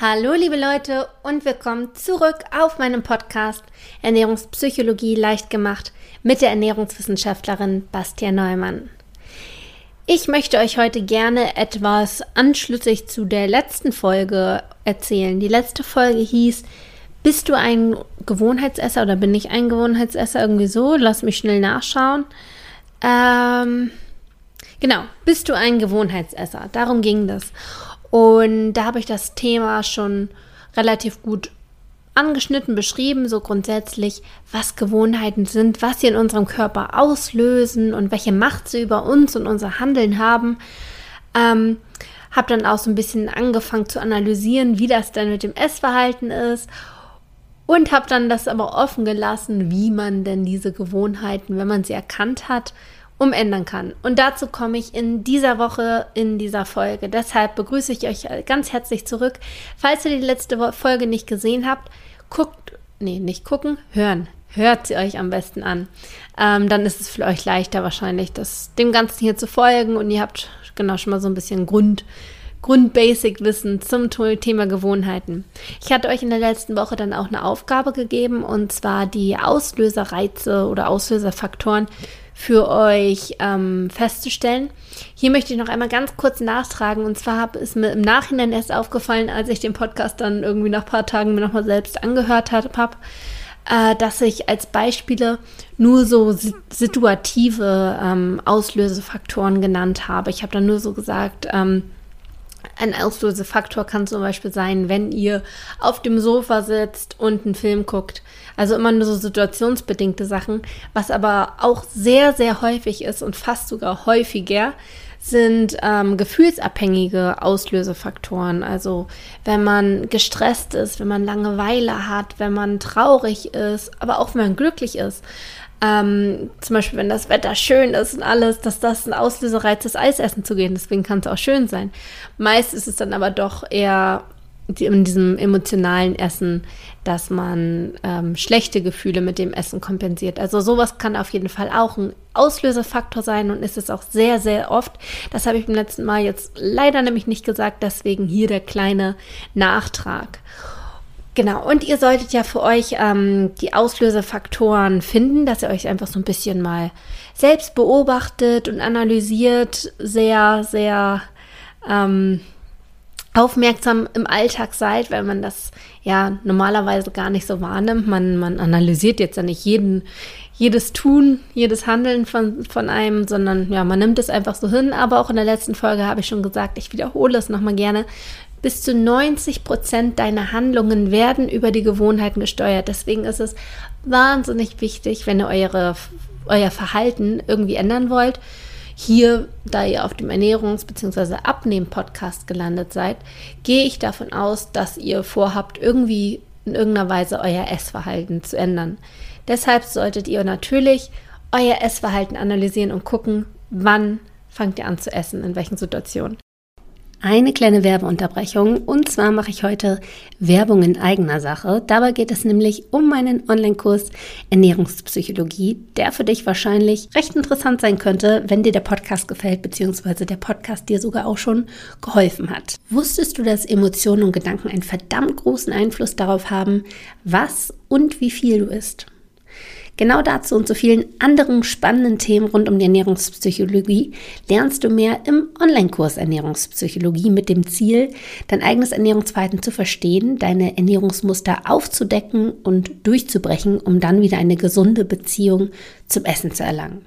Hallo liebe Leute und willkommen zurück auf meinem Podcast Ernährungspsychologie leicht gemacht mit der Ernährungswissenschaftlerin Bastian Neumann. Ich möchte euch heute gerne etwas anschlüssig zu der letzten Folge erzählen. Die letzte Folge hieß, bist du ein Gewohnheitsesser oder bin ich ein Gewohnheitsesser? Irgendwie so, lass mich schnell nachschauen. Ähm, genau, bist du ein Gewohnheitsesser? Darum ging das. Und da habe ich das Thema schon relativ gut angeschnitten beschrieben, so grundsätzlich, was Gewohnheiten sind, was sie in unserem Körper auslösen und welche Macht sie über uns und unser Handeln haben. Ähm, habe dann auch so ein bisschen angefangen zu analysieren, wie das denn mit dem Essverhalten ist und habe dann das aber offen gelassen, wie man denn diese Gewohnheiten, wenn man sie erkannt hat, umändern kann. Und dazu komme ich in dieser Woche, in dieser Folge. Deshalb begrüße ich euch ganz herzlich zurück. Falls ihr die letzte Folge nicht gesehen habt, guckt, nee, nicht gucken, hören. Hört sie euch am besten an. Ähm, dann ist es für euch leichter wahrscheinlich, das, dem Ganzen hier zu folgen und ihr habt genau schon mal so ein bisschen Grund, Grund-Basic-Wissen zum Thema Gewohnheiten. Ich hatte euch in der letzten Woche dann auch eine Aufgabe gegeben und zwar die Auslöserreize oder Auslöserfaktoren für euch ähm, festzustellen. Hier möchte ich noch einmal ganz kurz nachtragen. Und zwar ist mir im Nachhinein erst aufgefallen, als ich den Podcast dann irgendwie nach ein paar Tagen mir nochmal selbst angehört habe, äh, dass ich als Beispiele nur so situative ähm, Auslösefaktoren genannt habe. Ich habe dann nur so gesagt, ähm, ein Auslösefaktor kann zum Beispiel sein, wenn ihr auf dem Sofa sitzt und einen Film guckt. Also immer nur so situationsbedingte Sachen. Was aber auch sehr, sehr häufig ist und fast sogar häufiger, sind ähm, gefühlsabhängige Auslösefaktoren. Also wenn man gestresst ist, wenn man Langeweile hat, wenn man traurig ist, aber auch wenn man glücklich ist. Ähm, zum Beispiel, wenn das Wetter schön ist und alles, dass das ein Auslösereiz ist, Eis essen zu gehen. Deswegen kann es auch schön sein. Meist ist es dann aber doch eher in diesem emotionalen Essen, dass man ähm, schlechte Gefühle mit dem Essen kompensiert. Also sowas kann auf jeden Fall auch ein Auslösefaktor sein und ist es auch sehr, sehr oft. Das habe ich beim letzten Mal jetzt leider nämlich nicht gesagt, deswegen hier der kleine Nachtrag. Genau, und ihr solltet ja für euch ähm, die Auslösefaktoren finden, dass ihr euch einfach so ein bisschen mal selbst beobachtet und analysiert, sehr, sehr ähm, aufmerksam im Alltag seid, weil man das ja normalerweise gar nicht so wahrnimmt. Man, man analysiert jetzt ja nicht jeden, jedes Tun, jedes Handeln von, von einem, sondern ja, man nimmt es einfach so hin. Aber auch in der letzten Folge habe ich schon gesagt, ich wiederhole es nochmal gerne. Bis zu 90 Prozent deiner Handlungen werden über die Gewohnheiten gesteuert. Deswegen ist es wahnsinnig wichtig, wenn ihr eure, euer Verhalten irgendwie ändern wollt. Hier, da ihr auf dem Ernährungs- bzw. Abnehmen-Podcast gelandet seid, gehe ich davon aus, dass ihr vorhabt, irgendwie in irgendeiner Weise euer Essverhalten zu ändern. Deshalb solltet ihr natürlich euer Essverhalten analysieren und gucken, wann fangt ihr an zu essen, in welchen Situationen eine kleine Werbeunterbrechung. Und zwar mache ich heute Werbung in eigener Sache. Dabei geht es nämlich um meinen Online-Kurs Ernährungspsychologie, der für dich wahrscheinlich recht interessant sein könnte, wenn dir der Podcast gefällt, beziehungsweise der Podcast dir sogar auch schon geholfen hat. Wusstest du, dass Emotionen und Gedanken einen verdammt großen Einfluss darauf haben, was und wie viel du isst? Genau dazu und zu vielen anderen spannenden Themen rund um die Ernährungspsychologie lernst du mehr im Online-Kurs Ernährungspsychologie mit dem Ziel, dein eigenes Ernährungsverhalten zu verstehen, deine Ernährungsmuster aufzudecken und durchzubrechen, um dann wieder eine gesunde Beziehung zum Essen zu erlangen.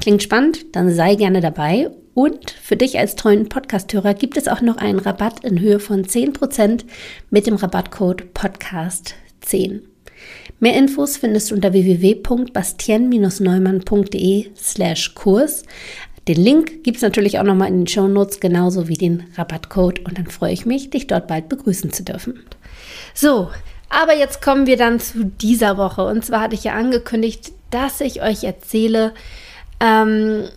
Klingt spannend? Dann sei gerne dabei. Und für dich als treuen Podcasthörer gibt es auch noch einen Rabatt in Höhe von 10% mit dem Rabattcode Podcast10. Mehr Infos findest du unter www.bastien-neumann.de slash Kurs. Den Link gibt es natürlich auch nochmal in den Show Notes, genauso wie den Rabattcode. Und dann freue ich mich, dich dort bald begrüßen zu dürfen. So, aber jetzt kommen wir dann zu dieser Woche. Und zwar hatte ich ja angekündigt, dass ich euch erzähle, ähm,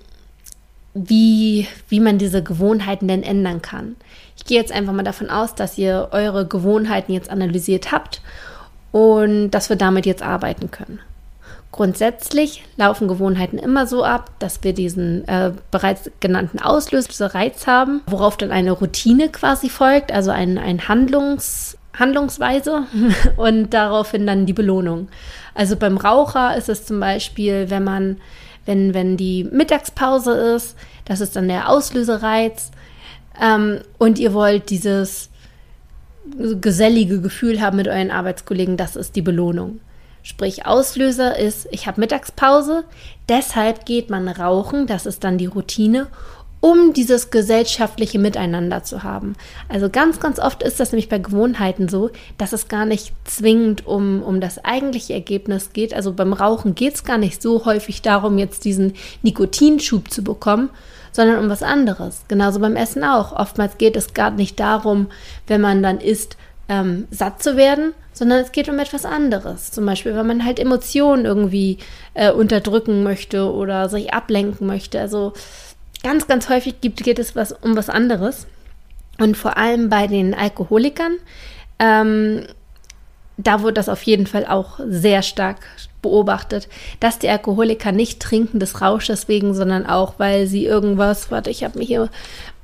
wie, wie man diese Gewohnheiten denn ändern kann. Ich gehe jetzt einfach mal davon aus, dass ihr eure Gewohnheiten jetzt analysiert habt und dass wir damit jetzt arbeiten können. Grundsätzlich laufen Gewohnheiten immer so ab, dass wir diesen äh, bereits genannten Auslösereiz haben, worauf dann eine Routine quasi folgt, also ein, ein Handlungs, Handlungsweise und daraufhin dann die Belohnung. Also beim Raucher ist es zum Beispiel, wenn man, wenn, wenn die Mittagspause ist, das ist dann der Auslösereiz ähm, und ihr wollt dieses gesellige Gefühl haben mit euren Arbeitskollegen, das ist die Belohnung. Sprich, Auslöser ist, ich habe Mittagspause, deshalb geht man rauchen, das ist dann die Routine, um dieses gesellschaftliche Miteinander zu haben. Also ganz, ganz oft ist das nämlich bei Gewohnheiten so, dass es gar nicht zwingend um, um das eigentliche Ergebnis geht. Also beim Rauchen geht es gar nicht so häufig darum, jetzt diesen Nikotinschub zu bekommen, sondern um was anderes. Genauso beim Essen auch. Oftmals geht es gar nicht darum, wenn man dann isst, ähm, satt zu werden, sondern es geht um etwas anderes. Zum Beispiel, wenn man halt Emotionen irgendwie äh, unterdrücken möchte oder sich ablenken möchte. Also ganz, ganz häufig gibt, geht es was, um was anderes. Und vor allem bei den Alkoholikern, ähm, da wurde das auf jeden Fall auch sehr stark beobachtet, dass die Alkoholiker nicht trinken des Rausches wegen, sondern auch, weil sie irgendwas, warte, ich habe mir hier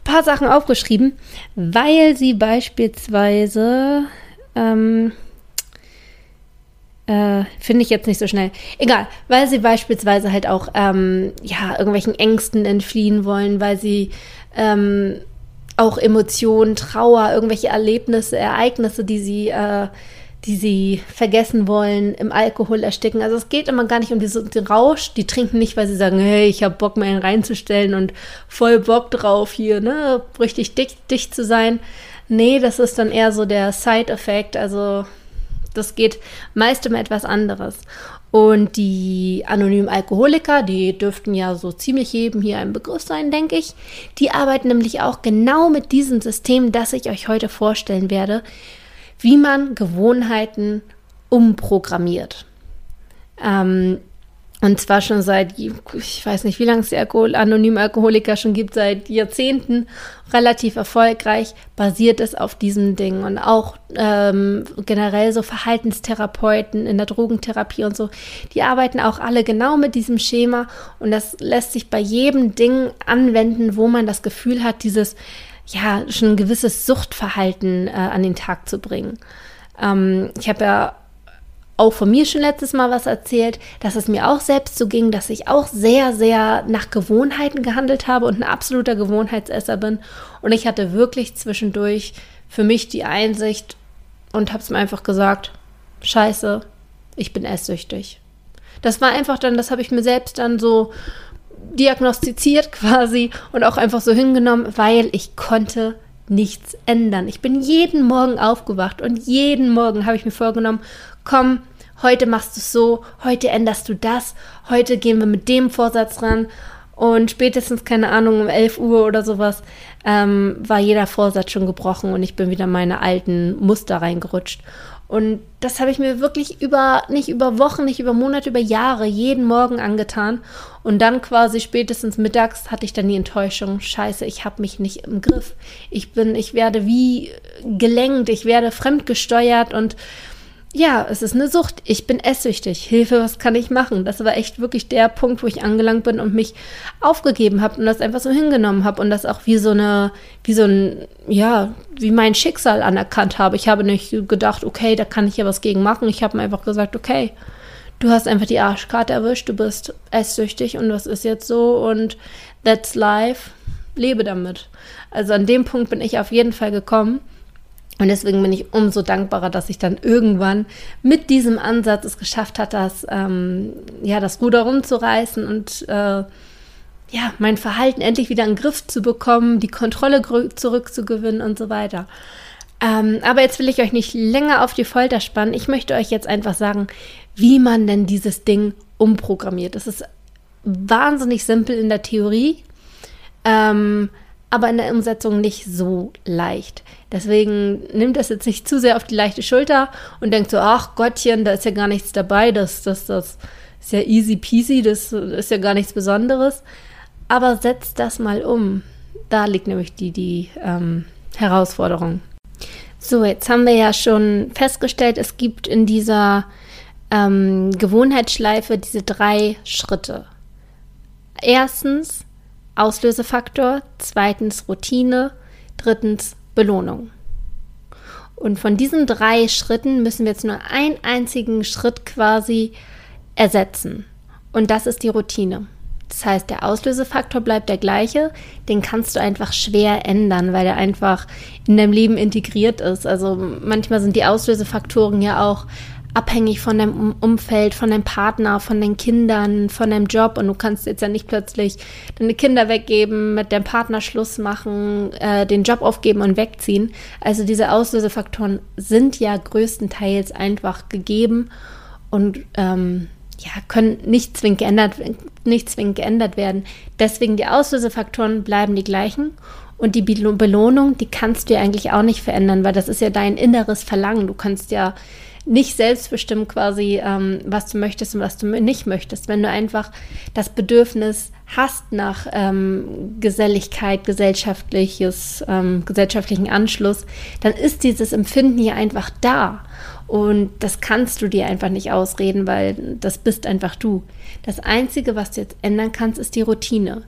paar Sachen aufgeschrieben, weil sie beispielsweise, ähm, äh, finde ich jetzt nicht so schnell. Egal, weil sie beispielsweise halt auch ähm, ja, irgendwelchen Ängsten entfliehen wollen, weil sie ähm, auch Emotionen, Trauer, irgendwelche Erlebnisse, Ereignisse, die sie äh, die sie vergessen wollen, im Alkohol ersticken. Also es geht immer gar nicht um diesen Rausch. Die trinken nicht, weil sie sagen, hey, ich habe Bock, mir einen reinzustellen und voll Bock drauf hier, ne, richtig dicht, dicht zu sein. Nee, das ist dann eher so der Side-Effekt. Also das geht meist um etwas anderes. Und die anonymen Alkoholiker, die dürften ja so ziemlich jedem hier ein Begriff sein, denke ich. Die arbeiten nämlich auch genau mit diesem System, das ich euch heute vorstellen werde wie man Gewohnheiten umprogrammiert. Ähm, und zwar schon seit, ich weiß nicht, wie lange es die Alkohol anonyme Alkoholiker schon gibt, seit Jahrzehnten relativ erfolgreich, basiert es auf diesem Ding. Und auch ähm, generell so Verhaltenstherapeuten in der Drogentherapie und so, die arbeiten auch alle genau mit diesem Schema. Und das lässt sich bei jedem Ding anwenden, wo man das Gefühl hat, dieses ja, schon ein gewisses Suchtverhalten äh, an den Tag zu bringen. Ähm, ich habe ja auch von mir schon letztes Mal was erzählt, dass es mir auch selbst so ging, dass ich auch sehr, sehr nach Gewohnheiten gehandelt habe und ein absoluter Gewohnheitsesser bin. Und ich hatte wirklich zwischendurch für mich die Einsicht und habe es mir einfach gesagt, scheiße, ich bin esssüchtig. Das war einfach dann, das habe ich mir selbst dann so diagnostiziert quasi und auch einfach so hingenommen, weil ich konnte nichts ändern. Ich bin jeden Morgen aufgewacht und jeden Morgen habe ich mir vorgenommen, komm, heute machst du es so, heute änderst du das, heute gehen wir mit dem Vorsatz ran und spätestens, keine Ahnung, um 11 Uhr oder sowas ähm, war jeder Vorsatz schon gebrochen und ich bin wieder meine alten Muster reingerutscht. Und das habe ich mir wirklich über, nicht über Wochen, nicht über Monate, über Jahre, jeden Morgen angetan. Und dann quasi spätestens mittags hatte ich dann die Enttäuschung, scheiße, ich habe mich nicht im Griff. Ich bin, ich werde wie gelenkt, ich werde fremdgesteuert und ja, es ist eine Sucht. Ich bin esssüchtig. Hilfe, was kann ich machen? Das war echt wirklich der Punkt, wo ich angelangt bin und mich aufgegeben habe und das einfach so hingenommen habe und das auch wie so eine, wie so ein, ja, wie mein Schicksal anerkannt habe. Ich habe nicht gedacht, okay, da kann ich ja was gegen machen. Ich habe mir einfach gesagt, okay, du hast einfach die Arschkarte erwischt, du bist esssüchtig und das ist jetzt so und that's life. Lebe damit. Also an dem Punkt bin ich auf jeden Fall gekommen. Und deswegen bin ich umso dankbarer, dass ich dann irgendwann mit diesem Ansatz es geschafft hat, das, ähm, ja, das Ruder rumzureißen und äh, ja, mein Verhalten endlich wieder in den Griff zu bekommen, die Kontrolle zurückzugewinnen und so weiter. Ähm, aber jetzt will ich euch nicht länger auf die Folter spannen. Ich möchte euch jetzt einfach sagen, wie man denn dieses Ding umprogrammiert. Das ist wahnsinnig simpel in der Theorie. Ähm, aber in der Umsetzung nicht so leicht. Deswegen nimmt das jetzt nicht zu sehr auf die leichte Schulter und denkt so, ach Gottchen, da ist ja gar nichts dabei, das, das, das ist ja easy peasy, das ist ja gar nichts Besonderes. Aber setzt das mal um. Da liegt nämlich die, die ähm, Herausforderung. So, jetzt haben wir ja schon festgestellt, es gibt in dieser ähm, Gewohnheitsschleife diese drei Schritte. Erstens Auslösefaktor, zweitens Routine, drittens Belohnung. Und von diesen drei Schritten müssen wir jetzt nur einen einzigen Schritt quasi ersetzen. Und das ist die Routine. Das heißt, der Auslösefaktor bleibt der gleiche, den kannst du einfach schwer ändern, weil er einfach in deinem Leben integriert ist. Also manchmal sind die Auslösefaktoren ja auch abhängig von deinem Umfeld, von deinem Partner, von deinen Kindern, von deinem Job und du kannst jetzt ja nicht plötzlich deine Kinder weggeben, mit deinem Partner Schluss machen, äh, den Job aufgeben und wegziehen. Also diese Auslösefaktoren sind ja größtenteils einfach gegeben und ähm, ja, können nicht zwingend geändert, nicht zwingend geändert werden. Deswegen die Auslösefaktoren bleiben die gleichen und die Belohnung, die kannst du ja eigentlich auch nicht verändern, weil das ist ja dein inneres Verlangen. Du kannst ja nicht selbstbestimmt quasi, ähm, was du möchtest und was du nicht möchtest. Wenn du einfach das Bedürfnis hast nach ähm, Geselligkeit, gesellschaftliches, ähm, gesellschaftlichen Anschluss, dann ist dieses Empfinden hier einfach da. Und das kannst du dir einfach nicht ausreden, weil das bist einfach du. Das Einzige, was du jetzt ändern kannst, ist die Routine.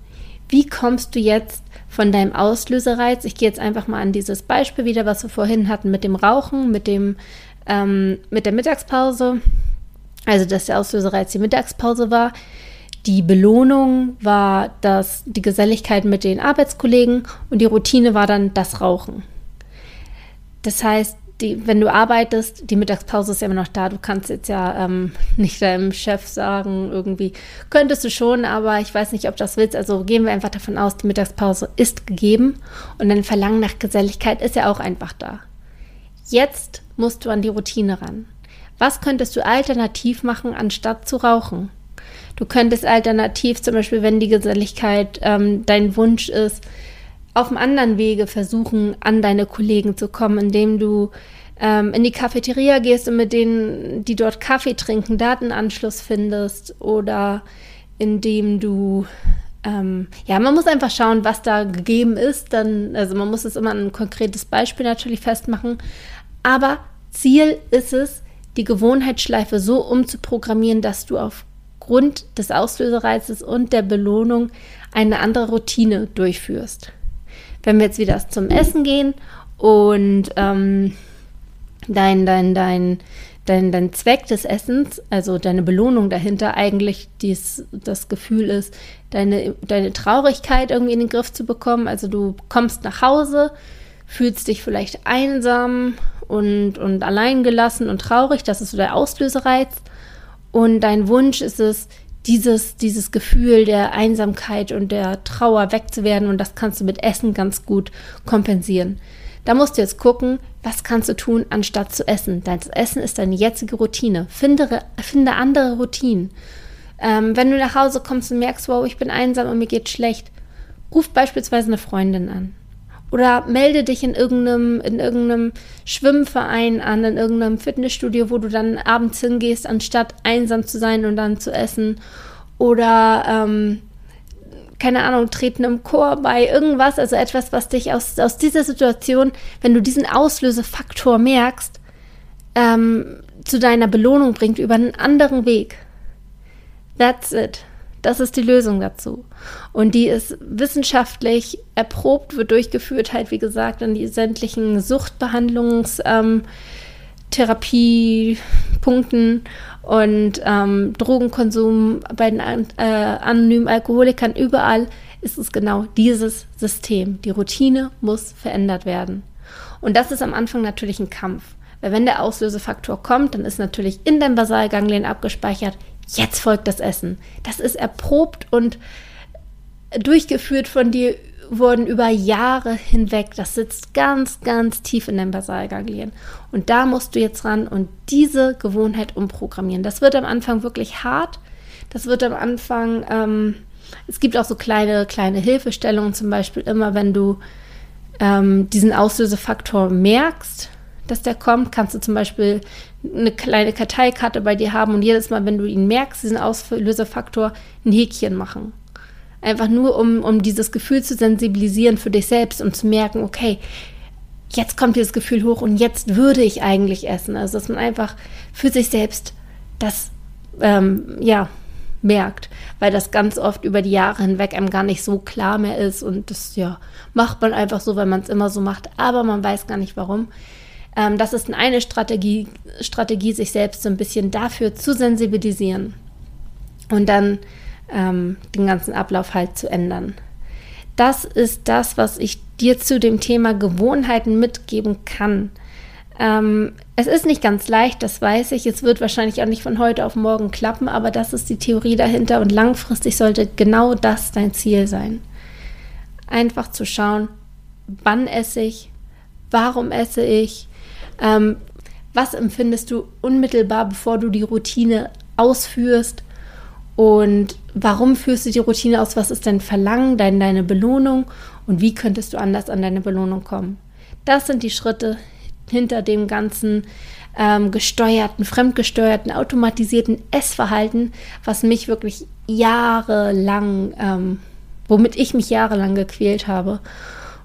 Wie kommst du jetzt von deinem Auslösereiz? Ich gehe jetzt einfach mal an dieses Beispiel wieder, was wir vorhin hatten mit dem Rauchen, mit dem ähm, mit der Mittagspause, also dass der Auslösereiz die Mittagspause war. Die Belohnung war dass die Geselligkeit mit den Arbeitskollegen und die Routine war dann das Rauchen. Das heißt, die, wenn du arbeitest, die Mittagspause ist ja immer noch da. Du kannst jetzt ja ähm, nicht deinem Chef sagen, irgendwie könntest du schon, aber ich weiß nicht, ob das willst. Also gehen wir einfach davon aus, die Mittagspause ist gegeben und dein Verlangen nach Geselligkeit ist ja auch einfach da. Jetzt musst du an die Routine ran. Was könntest du alternativ machen, anstatt zu rauchen? Du könntest alternativ zum Beispiel, wenn die Geselligkeit ähm, dein Wunsch ist, auf einem anderen Wege versuchen, an deine Kollegen zu kommen, indem du ähm, in die Cafeteria gehst und mit denen, die dort Kaffee trinken, Datenanschluss findest oder indem du ähm, ja, man muss einfach schauen, was da gegeben ist. Dann, also man muss es immer an ein konkretes Beispiel natürlich festmachen. Aber Ziel ist es, die Gewohnheitsschleife so umzuprogrammieren, dass du aufgrund des Auslösereizes und der Belohnung eine andere Routine durchführst. Wenn wir jetzt wieder zum Essen gehen und ähm, dein, dein, dein, dein, dein Zweck des Essens, also deine Belohnung dahinter eigentlich dies, das Gefühl ist, deine, deine Traurigkeit irgendwie in den Griff zu bekommen. Also du kommst nach Hause, fühlst dich vielleicht einsam und, und alleingelassen und traurig. Das ist so der Auslösereiz. Und dein Wunsch ist es, dieses, dieses Gefühl der Einsamkeit und der Trauer wegzuwerden. Und das kannst du mit Essen ganz gut kompensieren. Da musst du jetzt gucken, was kannst du tun, anstatt zu essen. Dein Essen ist deine jetzige Routine. Finde, finde andere Routinen. Ähm, wenn du nach Hause kommst und merkst, wow, ich bin einsam und mir geht schlecht, ruf beispielsweise eine Freundin an. Oder melde dich in irgendeinem, in irgendeinem Schwimmverein an, in irgendeinem Fitnessstudio, wo du dann abends hingehst, anstatt einsam zu sein und dann zu essen. Oder, ähm, keine Ahnung, treten im Chor bei, irgendwas, also etwas, was dich aus, aus dieser Situation, wenn du diesen Auslösefaktor merkst, ähm, zu deiner Belohnung bringt über einen anderen Weg. That's it. Das ist die Lösung dazu. Und die ist wissenschaftlich erprobt, wird durchgeführt, halt wie gesagt, an die sämtlichen Suchtbehandlungstherapiepunkten und ähm, Drogenkonsum bei den äh, anonymen Alkoholikern überall ist es genau dieses System. Die Routine muss verändert werden. Und das ist am Anfang natürlich ein Kampf. Weil wenn der Auslösefaktor kommt, dann ist natürlich in deinem Basalganglien abgespeichert, jetzt folgt das Essen. Das ist erprobt und durchgeführt von dir worden über Jahre hinweg. Das sitzt ganz, ganz tief in deinem Basalganglien. Und da musst du jetzt ran und diese Gewohnheit umprogrammieren. Das wird am Anfang wirklich hart. Das wird am Anfang, ähm, es gibt auch so kleine, kleine Hilfestellungen, zum Beispiel immer, wenn du ähm, diesen Auslösefaktor merkst, dass der kommt, kannst du zum Beispiel eine kleine Karteikarte bei dir haben und jedes Mal, wenn du ihn merkst, diesen Auslösefaktor, ein Häkchen machen. Einfach nur, um, um dieses Gefühl zu sensibilisieren für dich selbst und zu merken, okay, jetzt kommt dieses Gefühl hoch und jetzt würde ich eigentlich essen. Also, dass man einfach für sich selbst das ähm, ja merkt, weil das ganz oft über die Jahre hinweg einem gar nicht so klar mehr ist und das ja macht man einfach so, weil man es immer so macht, aber man weiß gar nicht warum. Ähm, das ist eine Strategie, Strategie, sich selbst so ein bisschen dafür zu sensibilisieren und dann ähm, den ganzen Ablauf halt zu ändern. Das ist das, was ich dir zu dem Thema Gewohnheiten mitgeben kann. Ähm, es ist nicht ganz leicht, das weiß ich. Es wird wahrscheinlich auch nicht von heute auf morgen klappen, aber das ist die Theorie dahinter und langfristig sollte genau das dein Ziel sein. Einfach zu schauen, wann esse ich, warum esse ich, ähm, was empfindest du unmittelbar, bevor du die Routine ausführst und warum führst du die Routine aus? Was ist dein Verlangen, dein, deine Belohnung und wie könntest du anders an deine Belohnung kommen? Das sind die Schritte hinter dem ganzen ähm, gesteuerten, fremdgesteuerten, automatisierten Essverhalten, was mich wirklich jahrelang, ähm, womit ich mich jahrelang gequält habe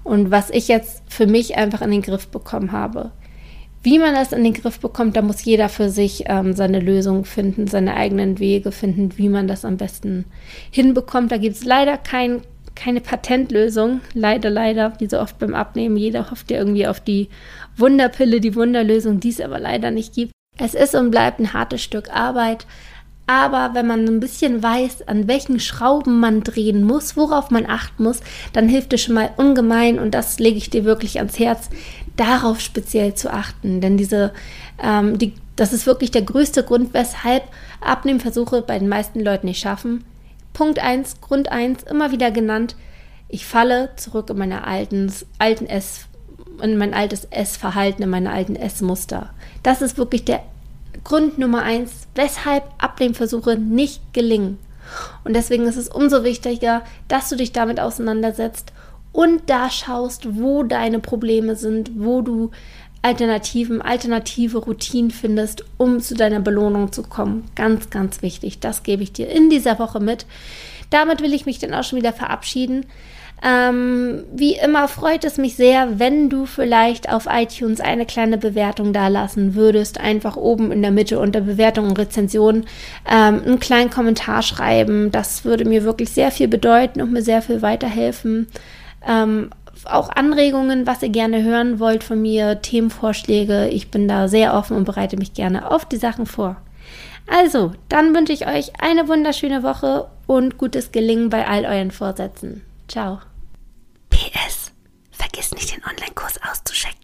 und was ich jetzt für mich einfach in den Griff bekommen habe. Wie man das in den Griff bekommt, da muss jeder für sich ähm, seine Lösung finden, seine eigenen Wege finden, wie man das am besten hinbekommt. Da gibt es leider kein, keine Patentlösung. Leider, leider, wie so oft beim Abnehmen. Jeder hofft ja irgendwie auf die Wunderpille, die Wunderlösung, die es aber leider nicht gibt. Es ist und bleibt ein hartes Stück Arbeit. Aber wenn man ein bisschen weiß, an welchen Schrauben man drehen muss, worauf man achten muss, dann hilft es schon mal ungemein und das lege ich dir wirklich ans Herz, darauf speziell zu achten. Denn diese, ähm, die, das ist wirklich der größte Grund, weshalb Abnehmversuche bei den meisten Leuten nicht schaffen. Punkt 1, Grund 1, immer wieder genannt, ich falle zurück in meine alten, alten Ess, in mein altes Essverhalten, in meine alten Essmuster. Das ist wirklich der Grund Nummer eins, weshalb Abnehmversuche nicht gelingen. Und deswegen ist es umso wichtiger, dass du dich damit auseinandersetzt und da schaust, wo deine Probleme sind, wo du Alternativen, alternative Routinen findest, um zu deiner Belohnung zu kommen. Ganz, ganz wichtig. Das gebe ich dir in dieser Woche mit. Damit will ich mich dann auch schon wieder verabschieden. Ähm, wie immer freut es mich sehr, wenn du vielleicht auf iTunes eine kleine Bewertung da lassen würdest. Einfach oben in der Mitte unter Bewertung und Rezension ähm, einen kleinen Kommentar schreiben. Das würde mir wirklich sehr viel bedeuten und mir sehr viel weiterhelfen. Ähm, auch Anregungen, was ihr gerne hören wollt von mir, Themenvorschläge. Ich bin da sehr offen und bereite mich gerne auf die Sachen vor. Also, dann wünsche ich euch eine wunderschöne Woche und gutes Gelingen bei all euren Vorsätzen. Ciao. Vergiss nicht, den Online-Kurs auszuchecken.